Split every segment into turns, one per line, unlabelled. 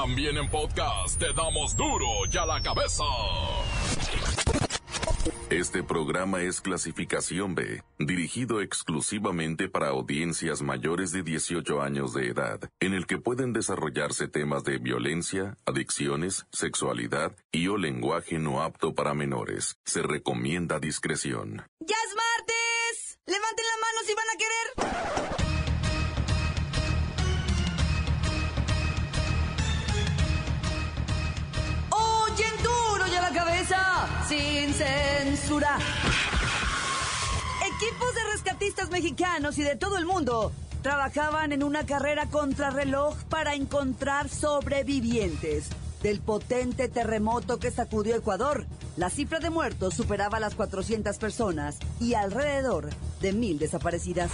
También en podcast te damos duro y a la cabeza.
Este programa es clasificación B, dirigido exclusivamente para audiencias mayores de 18 años de edad, en el que pueden desarrollarse temas de violencia, adicciones, sexualidad y o lenguaje no apto para menores. Se recomienda discreción.
¡Ya es martes! ¡Levanten la mano si van a querer! ¡Sin censura! Equipos de rescatistas mexicanos y de todo el mundo trabajaban en una carrera contrarreloj para encontrar sobrevivientes del potente terremoto que sacudió Ecuador. La cifra de muertos superaba las 400 personas y alrededor de mil desaparecidas.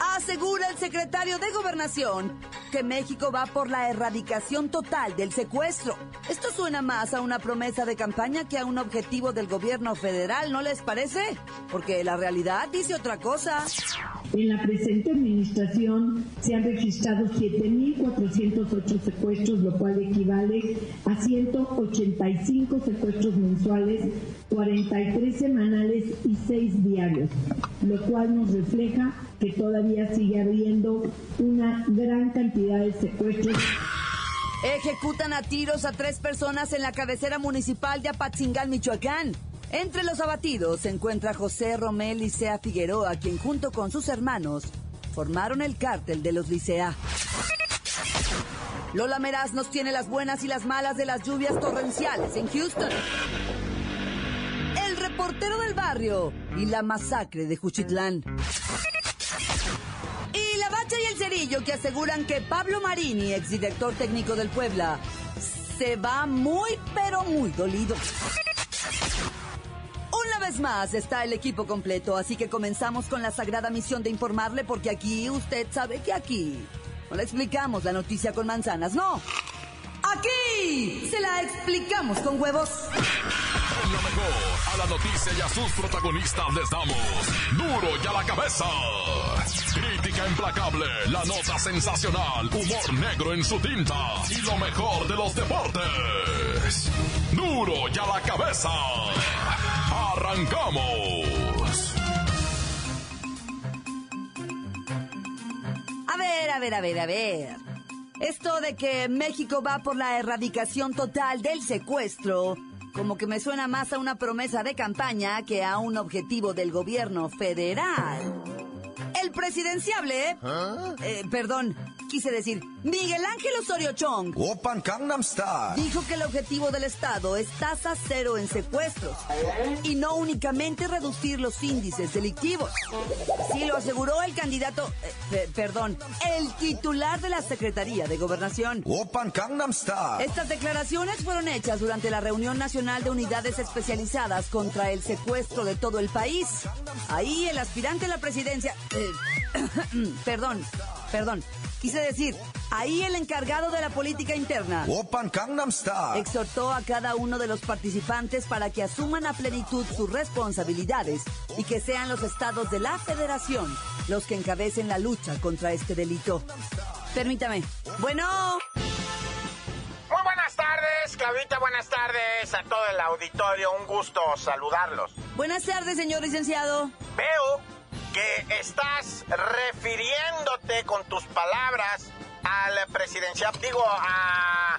Asegura el secretario de Gobernación que México va por la erradicación total del secuestro. Esto suena más a una promesa de campaña que a un objetivo del gobierno federal, ¿no les parece? Porque la realidad dice otra cosa.
En la presente administración se han registrado 7.408 secuestros, lo cual equivale a 185 secuestros mensuales, 43 semanales y 6 diarios, lo cual nos refleja que todavía sigue habiendo una gran cantidad de secuestros.
Ejecutan a tiros a tres personas en la cabecera municipal de Apatzingal, Michoacán. Entre los abatidos se encuentra José Romel Licea Figueroa, quien junto con sus hermanos formaron el cártel de los Licea. Lola Meraz nos tiene las buenas y las malas de las lluvias torrenciales en Houston. El reportero del barrio y la masacre de Juchitlán. Y la bacha y el cerillo que aseguran que Pablo Marini, exdirector técnico del Puebla, se va muy pero muy dolido. Vez más está el equipo completo, así que comenzamos con la sagrada misión de informarle porque aquí usted sabe que aquí no le explicamos la noticia con manzanas, no. Aquí se la explicamos con huevos.
Lo mejor, a la noticia y a sus protagonistas les damos duro y a la cabeza. Crítica implacable, la nota sensacional, humor negro en su tinta y lo mejor de los deportes. Duro y a la cabeza. Arrancamos.
A ver, a ver, a ver, a ver. Esto de que México va por la erradicación total del secuestro, como que me suena más a una promesa de campaña que a un objetivo del gobierno federal. El presidenciable, eh, perdón, quise decir, Miguel Ángel Osorio Chong,
Open Gangnam Style.
dijo que el objetivo del Estado es tasa cero en secuestros y no únicamente reducir los índices delictivos. Sí lo aseguró el candidato, eh, pe- perdón, el titular de la Secretaría de Gobernación.
Open Gangnam Style.
Estas declaraciones fueron hechas durante la reunión nacional de unidades especializadas contra el secuestro de todo el país. Ahí el aspirante a la presidencia... eh, perdón, perdón. Quise decir, ahí el encargado de la política interna exhortó a cada uno de los participantes para que asuman a plenitud sus responsabilidades y que sean los estados de la federación los que encabecen la lucha contra este delito. Permítame. Bueno,
Muy buenas tardes, Claudita, buenas tardes a todo el auditorio, un gusto saludarlos.
buenas tardes, señor licenciado.
Veo que estás refiriéndote con tus palabras al presidencial, digo, a,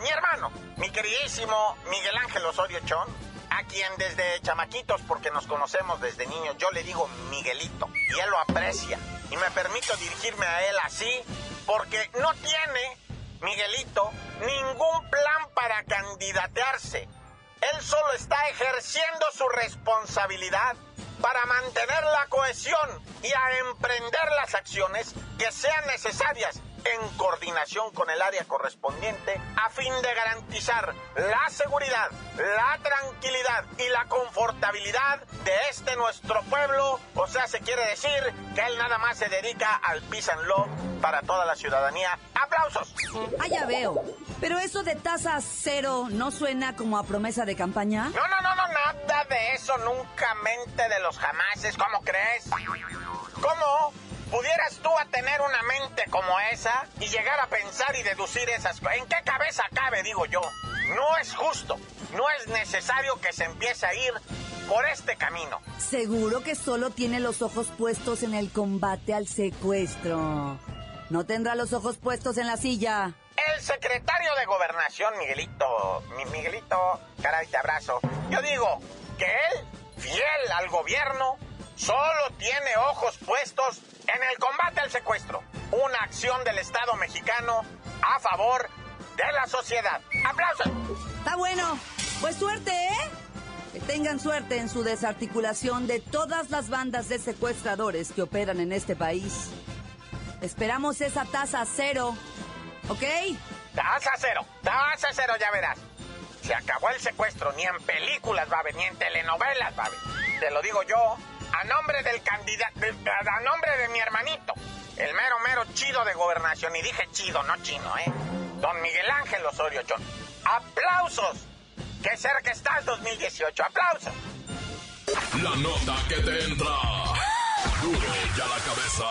mi hermano, mi queridísimo Miguel Ángel Osorio Chón, a quien desde chamaquitos, porque nos conocemos desde niños, yo le digo Miguelito, y él lo aprecia. Y me permito dirigirme a él así, porque no tiene, Miguelito, ningún plan para candidatearse. Él solo está ejerciendo su responsabilidad para mantener la cohesión y a emprender las acciones que sean necesarias en coordinación con el área correspondiente a fin de garantizar la seguridad, la tranquilidad y la confortabilidad de este nuestro pueblo. O sea, se quiere decir que él nada más se dedica al peace and love para toda la ciudadanía. ¡Aplausos!
Ah, ya veo. Pero eso de tasa cero no suena como a promesa de campaña.
No, no, no, no, nada de eso, nunca mente de los jamases, ¿cómo crees? ¿Cómo? ¿Pudieras tú a tener una mente como esa y llegar a pensar y deducir esas cosas? ¿En qué cabeza cabe, digo yo? No es justo, no es necesario que se empiece a ir por este camino.
Seguro que solo tiene los ojos puestos en el combate al secuestro. No tendrá los ojos puestos en la silla.
El secretario de Gobernación, Miguelito, mi Miguelito, caray, te abrazo. Yo digo que él, fiel al gobierno, solo tiene ojos puestos en el combate al secuestro. Una acción del Estado mexicano a favor de la sociedad. ¡Aplausos!
Está bueno. Pues suerte, ¿eh? Que tengan suerte en su desarticulación de todas las bandas de secuestradores que operan en este país. Esperamos esa tasa cero, ¿ok?
Tasa cero, tasa cero, ya verás. Se acabó el secuestro, ni en películas va a haber, ni en telenovelas va a haber. Te lo digo yo, a nombre del candidato, a nombre de mi hermanito, el mero, mero chido de gobernación. Y dije chido, no chino, ¿eh? Don Miguel Ángel Osorio Chón. ¡Aplausos! ¡Qué cerca estás 2018! ¡Aplausos!
La nota que te entra. Duro ya la cabeza.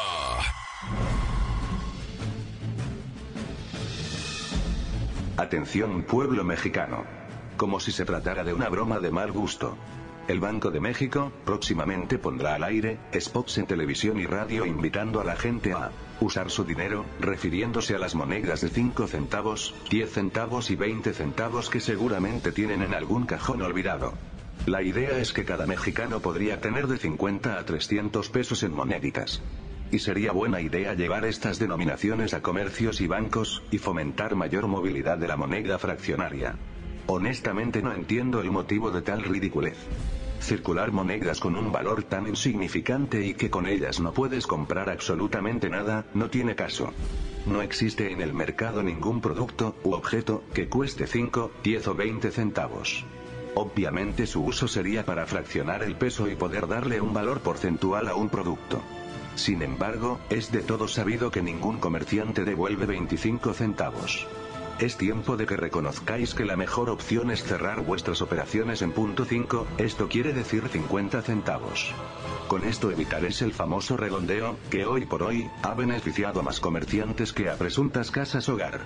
Atención pueblo mexicano. Como si se tratara de una broma de mal gusto. El Banco de México, próximamente pondrá al aire, spots en televisión y radio invitando a la gente a usar su dinero, refiriéndose a las monedas de 5 centavos, 10 centavos y 20 centavos que seguramente tienen en algún cajón olvidado. La idea es que cada mexicano podría tener de 50 a 300 pesos en moneditas. Y sería buena idea llevar estas denominaciones a comercios y bancos, y fomentar mayor movilidad de la moneda fraccionaria. Honestamente no entiendo el motivo de tal ridiculez. Circular monedas con un valor tan insignificante y que con ellas no puedes comprar absolutamente nada, no tiene caso. No existe en el mercado ningún producto u objeto que cueste 5, 10 o 20 centavos. Obviamente su uso sería para fraccionar el peso y poder darle un valor porcentual a un producto. Sin embargo, es de todo sabido que ningún comerciante devuelve 25 centavos. Es tiempo de que reconozcáis que la mejor opción es cerrar vuestras operaciones en punto 5, esto quiere decir 50 centavos. Con esto evitaréis el famoso redondeo, que hoy por hoy, ha beneficiado a más comerciantes que a presuntas casas hogar.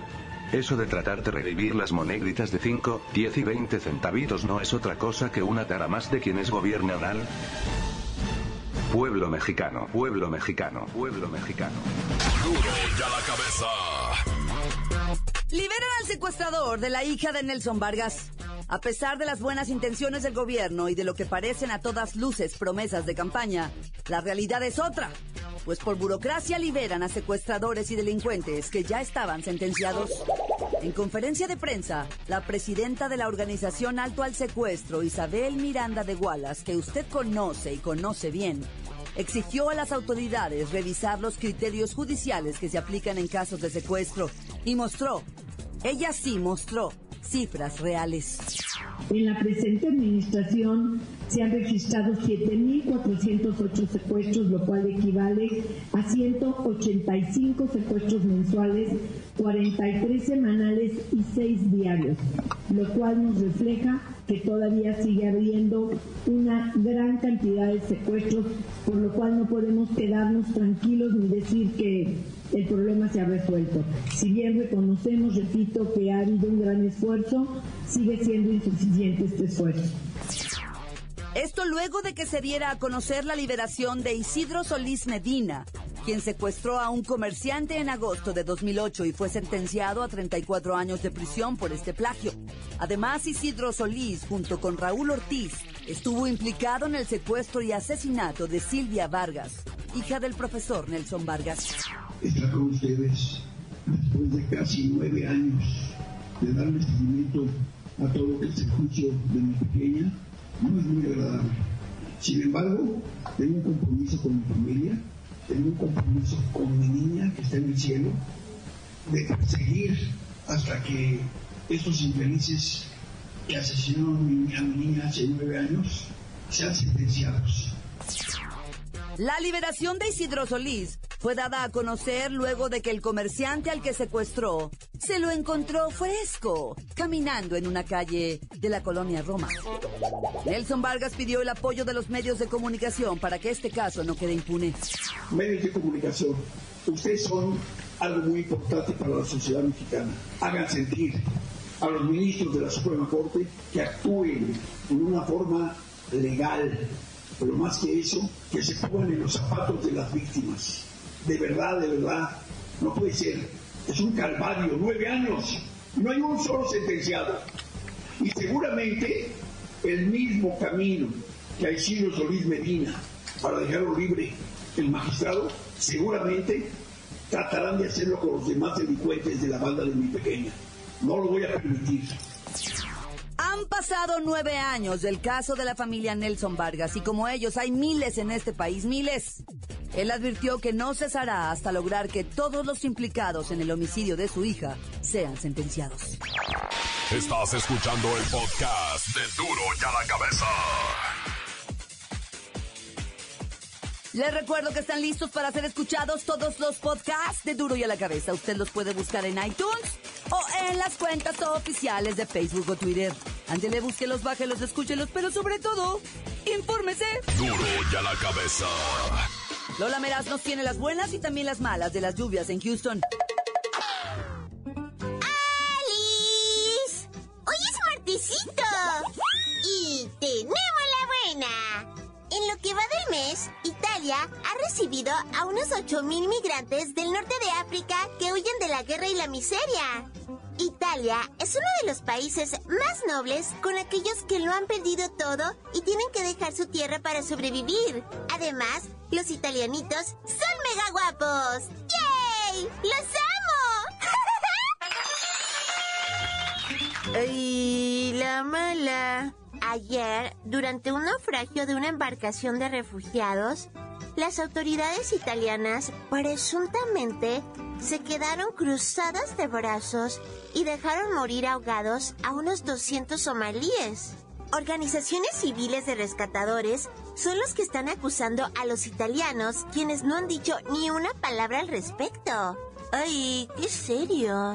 Eso de tratar de revivir las moneditas de 5, 10 y 20 centavitos no es otra cosa que una tara más de quienes gobiernan al pueblo mexicano, pueblo mexicano, pueblo mexicano.
Duro ya la cabeza.
Liberan al secuestrador de la hija de Nelson Vargas. A pesar de las buenas intenciones del gobierno y de lo que parecen a todas luces promesas de campaña, la realidad es otra. Pues por burocracia liberan a secuestradores y delincuentes que ya estaban sentenciados. En conferencia de prensa, la presidenta de la organización Alto al Secuestro, Isabel Miranda de Gualas, que usted conoce y conoce bien, exigió a las autoridades revisar los criterios judiciales que se aplican en casos de secuestro y mostró, ella sí mostró, cifras reales.
En la presente administración se han registrado 7.408 secuestros, lo cual equivale a 185 secuestros mensuales, 43 semanales y 6 diarios, lo cual nos refleja que todavía sigue habiendo una gran cantidad de secuestros, por lo cual no podemos quedarnos tranquilos ni decir que el problema se ha resuelto. Si bien reconocemos, repito, que ha habido un gran esfuerzo, sigue siendo insuficiente este esfuerzo.
Esto luego de que se diera a conocer la liberación de Isidro Solís Medina, quien secuestró a un comerciante en agosto de 2008 y fue sentenciado a 34 años de prisión por este plagio. Además, Isidro Solís, junto con Raúl Ortiz, estuvo implicado en el secuestro y asesinato de Silvia Vargas, hija del profesor Nelson Vargas.
Estar con ustedes después de casi nueve años de darle seguimiento a todo el juicio de mi pequeña no es muy agradable. Sin embargo, tengo un compromiso con mi familia, tengo un compromiso con mi niña que está en el cielo, de perseguir hasta que estos infelices que asesinaron a mi, niña hace nueve años sean sentenciados.
La liberación de Isidro Solís fue dada a conocer luego de que el comerciante al que secuestró se lo encontró fresco, caminando en una calle de la colonia Roma. Nelson Vargas pidió el apoyo de los medios de comunicación para que este caso no quede impune.
Medios de comunicación, ustedes son algo muy importante para la sociedad mexicana. Hagan sentir a los ministros de la Suprema Corte que actúen en una forma legal, pero más que eso, que se pongan en los zapatos de las víctimas. De verdad, de verdad, no puede ser. Es un calvario, nueve años, no hay un solo sentenciado. Y seguramente el mismo camino que ha sido Solís Medina para dejarlo libre el magistrado, seguramente tratarán de hacerlo con los demás delincuentes de la banda de mi pequeña. No lo voy a permitir.
Han pasado nueve años del caso de la familia Nelson Vargas y como ellos hay miles en este país, miles. Él advirtió que no cesará hasta lograr que todos los implicados en el homicidio de su hija sean sentenciados.
Estás escuchando el podcast de Duro y a la cabeza.
Les recuerdo que están listos para ser escuchados todos los podcasts de Duro y a la cabeza. Usted los puede buscar en iTunes o en las cuentas oficiales de Facebook o Twitter. Ándele, búsquelos, bájelos, escúchelos, pero sobre todo, infórmese.
Duro y a la cabeza.
Lola Meraz nos tiene las buenas y también las malas de las lluvias en Houston.
Mes, Italia ha recibido a unos 8.000 migrantes del norte de África que huyen de la guerra y la miseria. Italia es uno de los países más nobles con aquellos que lo han perdido todo y tienen que dejar su tierra para sobrevivir. Además, los italianitos son mega guapos. ¡Yay! ¡Los amo! y la mala. Ayer, durante un naufragio de una embarcación de refugiados, las autoridades italianas presuntamente se quedaron cruzadas de brazos y dejaron morir ahogados a unos 200 somalíes. Organizaciones civiles de rescatadores son los que están acusando a los italianos, quienes no han dicho ni una palabra al respecto. ¡Ay, qué serio!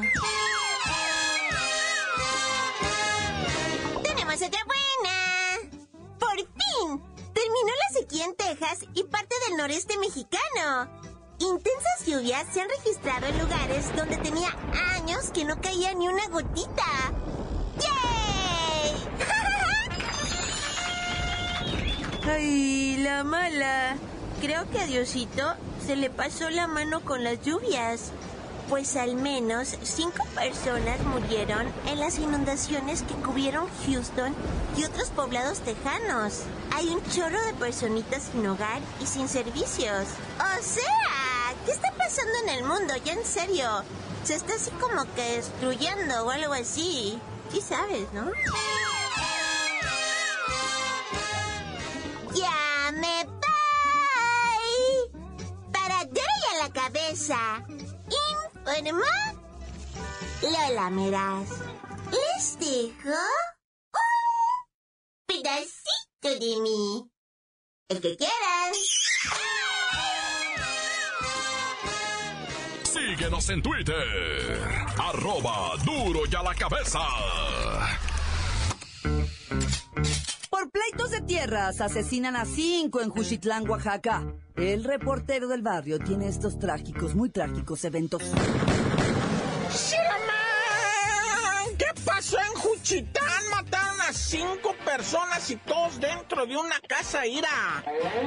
Sequía en Texas y parte del noreste mexicano. Intensas lluvias se han registrado en lugares donde tenía años que no caía ni una gotita. ¡Yay! Ay, la mala. Creo que a Diosito se le pasó la mano con las lluvias. Pues al menos cinco personas murieron en las inundaciones que cubrieron Houston y otros poblados tejanos. Hay un chorro de personitas sin hogar y sin servicios. O sea, ¿qué está pasando en el mundo? Ya en serio. Se está así como que destruyendo o algo así. Sí sabes, ¿no? Ya me voy. A la cabeza. Informó Lola Meraz. Les pedacito de mí. El que quieran.
Síguenos en Twitter. Arroba duro y a la cabeza.
Por pleitos de tierras asesinan a cinco en Juchitlán, Oaxaca. El reportero del barrio tiene estos trágicos, muy trágicos eventos.
¡Shiraman! ¿Qué pasó en Juchitán? Cinco personas y todos dentro de una casa ira.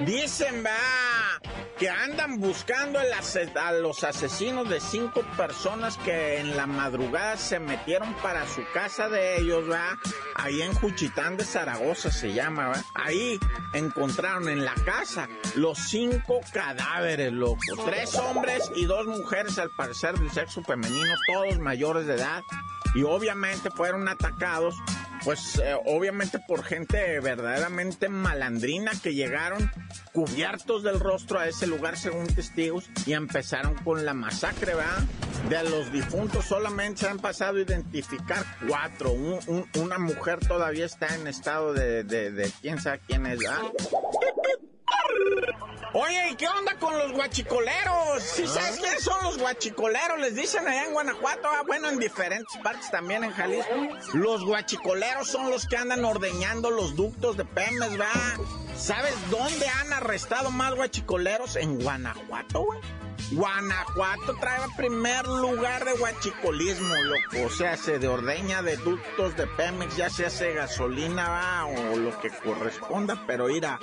Dicen, va, que andan buscando a los asesinos de cinco personas que en la madrugada se metieron para su casa de ellos, va. Ahí en Juchitán de Zaragoza se llama, va. Ahí encontraron en la casa los cinco cadáveres, loco. Tres hombres y dos mujeres, al parecer del sexo femenino, todos mayores de edad. Y obviamente fueron atacados, pues eh, obviamente por gente verdaderamente malandrina que llegaron cubiertos del rostro a ese lugar según testigos y empezaron con la masacre, ¿verdad? De los difuntos solamente se han pasado a identificar cuatro. Un- un- una mujer todavía está en estado de quién sabe quién es, ¿verdad? Oye, ¿y qué onda con los guachicoleros? ¿Sí sabes quiénes son los guachicoleros? Les dicen allá en Guanajuato, ah, bueno, en diferentes partes también en Jalisco. Los guachicoleros son los que andan ordeñando los ductos de Pemex, ¿va? ¿Sabes dónde han arrestado más guachicoleros? En Guanajuato, güey. Guanajuato trae primer lugar de guachicolismo, loco. O sea, se de ordeña de ductos de Pemex, ya se hace gasolina va, o lo que corresponda, pero mira,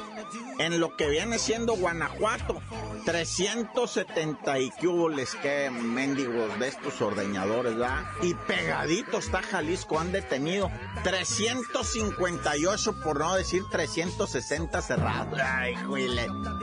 en lo que viene siendo Guanajuato, 370 y cuboles que mendigos de estos ordeñadores, ¿va? Y pegadito está Jalisco, han detenido 358, por no decir 360 cerrados. Ay, güey,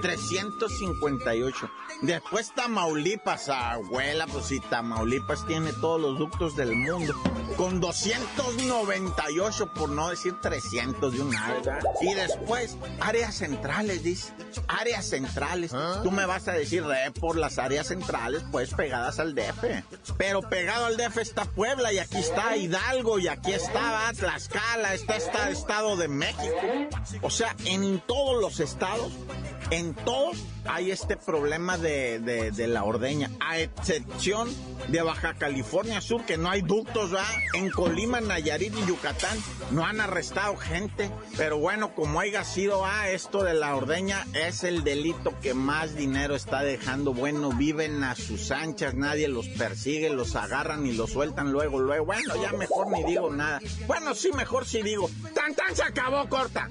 358. Después Tamaulipas, abuela, pues si Tamaulipas tiene todos los ductos del mundo, con 298, por no decir 300 de una ¿verdad? Y después, áreas centrales, dice, áreas centrales. Tú me vas a decir, re, por las áreas centrales, pues pegadas al DF. Pero pegado al DF está Puebla, y aquí está Hidalgo, y aquí está Tlaxcala, está, está Estado de México. O sea, en todos los estados, en todos hay este problema de, de, la ordeña, a excepción de Baja California Sur, que no hay ductos, ¿va? En Colima, Nayarit y Yucatán no han arrestado gente, pero bueno, como haya sido, ah, esto de la ordeña es el delito que más dinero está dejando. Bueno, viven a sus anchas, nadie los persigue, los agarran y los sueltan luego, luego. Bueno, ya mejor ni digo nada. Bueno, sí, mejor sí digo. ¡Tan, tan! Se acabó, corta.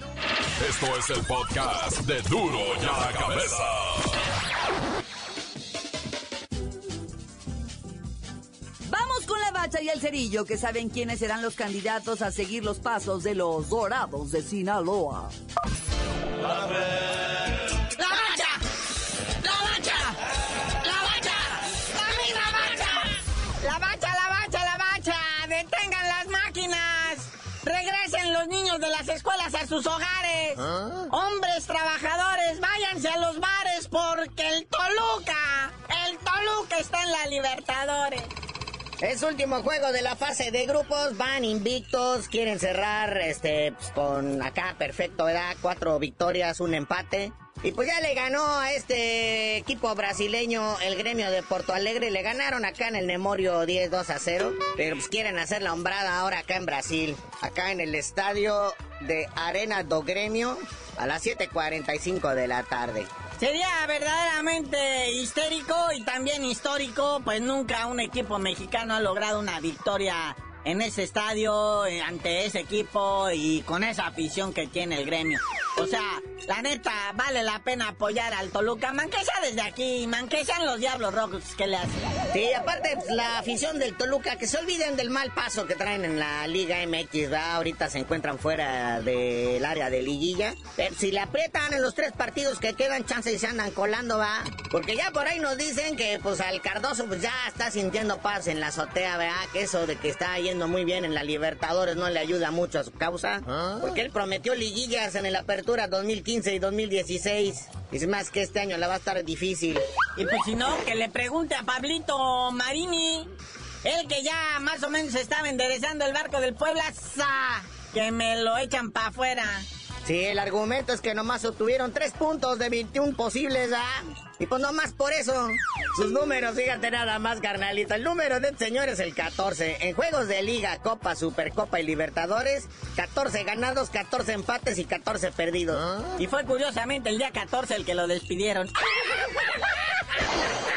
Esto es el podcast de Duro ya la cabeza.
Vamos con la bacha y el cerillo, que saben quiénes serán los candidatos a seguir los pasos de los dorados de Sinaloa.
¡La bacha! ¡La bacha! ¡La bacha! ¡La misma bacha!
¡La bacha, la bacha, la bacha! ¡Detengan las máquinas! ¡Regresen los niños de las escuelas a sus hogares! ¿Ah? ¡Hombres trabajadores, váyanse a los bares porque el Toluca, el Toluca está en la Libertadores!
Es último juego de la fase de grupos, van invictos, quieren cerrar este pues, con acá perfecto, ¿verdad? Cuatro victorias, un empate. Y pues ya le ganó a este equipo brasileño el gremio de Porto Alegre. Le ganaron acá en el Nemorio 10 2 a 0. Pero pues quieren hacer la hombrada ahora acá en Brasil. Acá en el estadio de Arena do Gremio a las 7.45 de la tarde.
Sería verdaderamente histérico y también histórico, pues nunca un equipo mexicano ha logrado una victoria en ese estadio, eh, ante ese equipo y con esa afición que tiene el gremio. O sea, la neta, vale la pena apoyar al Toluca, man que sea desde aquí, man que sean los Diablos Rojos que le hacen.
Sí, aparte, pues, la afición del Toluca, que se olviden del mal paso que traen en la Liga MX, ¿verdad? Ahorita se encuentran fuera del área de liguilla. Pero si le aprietan en los tres partidos que quedan, chance y se andan colando, va. Porque ya por ahí nos dicen que, pues, al Cardoso, pues, ya está sintiendo paz en la azotea, ¿verdad? Que eso de que está yendo muy bien en la Libertadores no le ayuda mucho a su causa. ¿Ah? Porque él prometió liguillas en el Apertura 2015 y 2016. Es más que este año la va a estar difícil.
Y pues si no, que le pregunte a Pablito Marini. El que ya más o menos estaba enderezando el barco del Puebla. Que me lo echan para afuera.
Sí, el argumento es que nomás obtuvieron tres puntos de 21 posibles, ¿ah? Y pues nomás por eso. Sus números, fíjate nada más, carnalito. El número de este señor es el 14. En juegos de Liga, Copa, Supercopa y Libertadores, 14 ganados, 14 empates y 14 perdidos.
¿Ah? Y fue curiosamente el día 14 el que lo despidieron.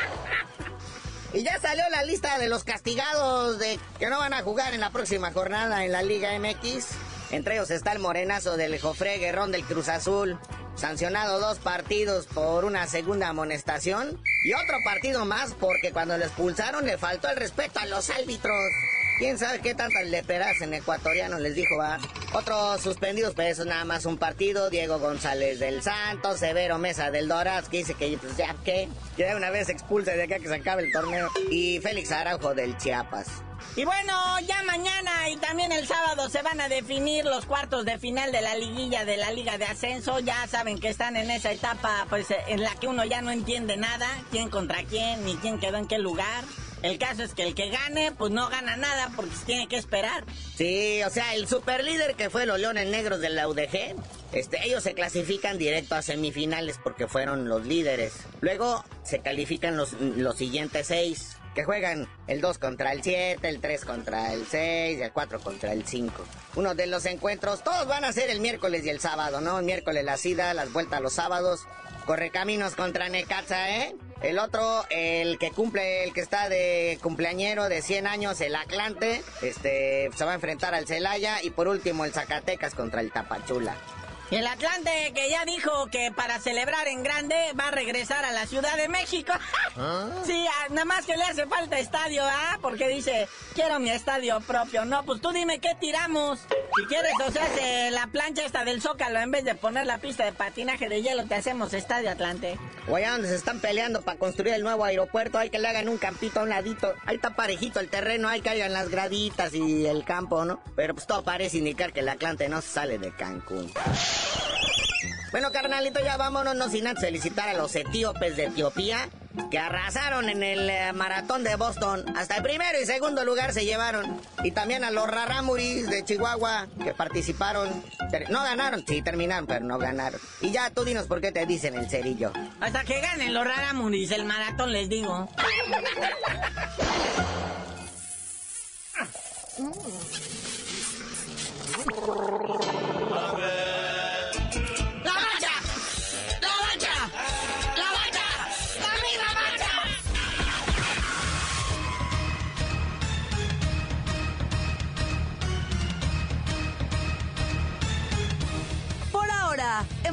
Y ya salió la lista de los castigados de que no van a jugar en la próxima jornada en la Liga MX. Entre ellos está el morenazo del Jofre Guerrón del Cruz Azul, sancionado dos partidos por una segunda amonestación y otro partido más porque cuando lo expulsaron le faltó el respeto a los árbitros. ¿Quién sabe qué tantas leperas en ecuatoriano les dijo, va? Otros suspendidos, eso nada más un partido. Diego González del Santos, Severo Mesa del Doraz, que dice que pues ya que, ya una vez expulsa de acá que se acabe el torneo. Y Félix Araujo del Chiapas.
Y bueno, ya mañana y también el sábado se van a definir los cuartos de final de la liguilla de la Liga de Ascenso. Ya saben que están en esa etapa pues en la que uno ya no entiende nada, quién contra quién, ni quién quedó en qué lugar.
El caso es que el que gane, pues no gana nada porque se tiene que esperar.
Sí, o sea, el superlíder que fue los Leones Negros de la UDG, este, ellos se clasifican directo a semifinales porque fueron los líderes. Luego se califican los, los siguientes seis que juegan el 2 contra el 7, el 3 contra el 6 y el 4 contra el 5. Uno de los encuentros, todos van a ser el miércoles y el sábado, ¿no? El miércoles la ida, las vueltas los sábados. Correcaminos contra Necaxa, ¿eh? El otro, el que cumple, el que está de cumpleañero de 100 años, el Atlante, este, se va a enfrentar al Celaya. Y por último, el Zacatecas contra el Tapachula.
Y el Atlante que ya dijo que para celebrar en grande va a regresar a la Ciudad de México. ¿Ah? Sí, nada más que le hace falta estadio, ¿ah? Porque dice, quiero mi estadio propio. No, pues tú dime qué tiramos. Si quieres, o sea, la plancha esta del Zócalo, en vez de poner la pista de patinaje de hielo, te hacemos estadio Atlante.
O allá donde se están peleando para construir el nuevo aeropuerto, hay que le hagan un campito a un ladito. Ahí está parejito el terreno, hay que hagan las graditas y el campo, ¿no? Pero pues todo parece indicar que el Atlante no sale de Cancún. Bueno, carnalito, ya vámonos, no sin antes felicitar a los etíopes de Etiopía que arrasaron en el eh, maratón de Boston. Hasta el primero y segundo lugar se llevaron. Y también a los raramuris de Chihuahua que participaron. No ganaron, sí, terminaron, pero no ganaron. Y ya tú dinos por qué te dicen el cerillo.
Hasta que ganen los raramuris el maratón, les digo.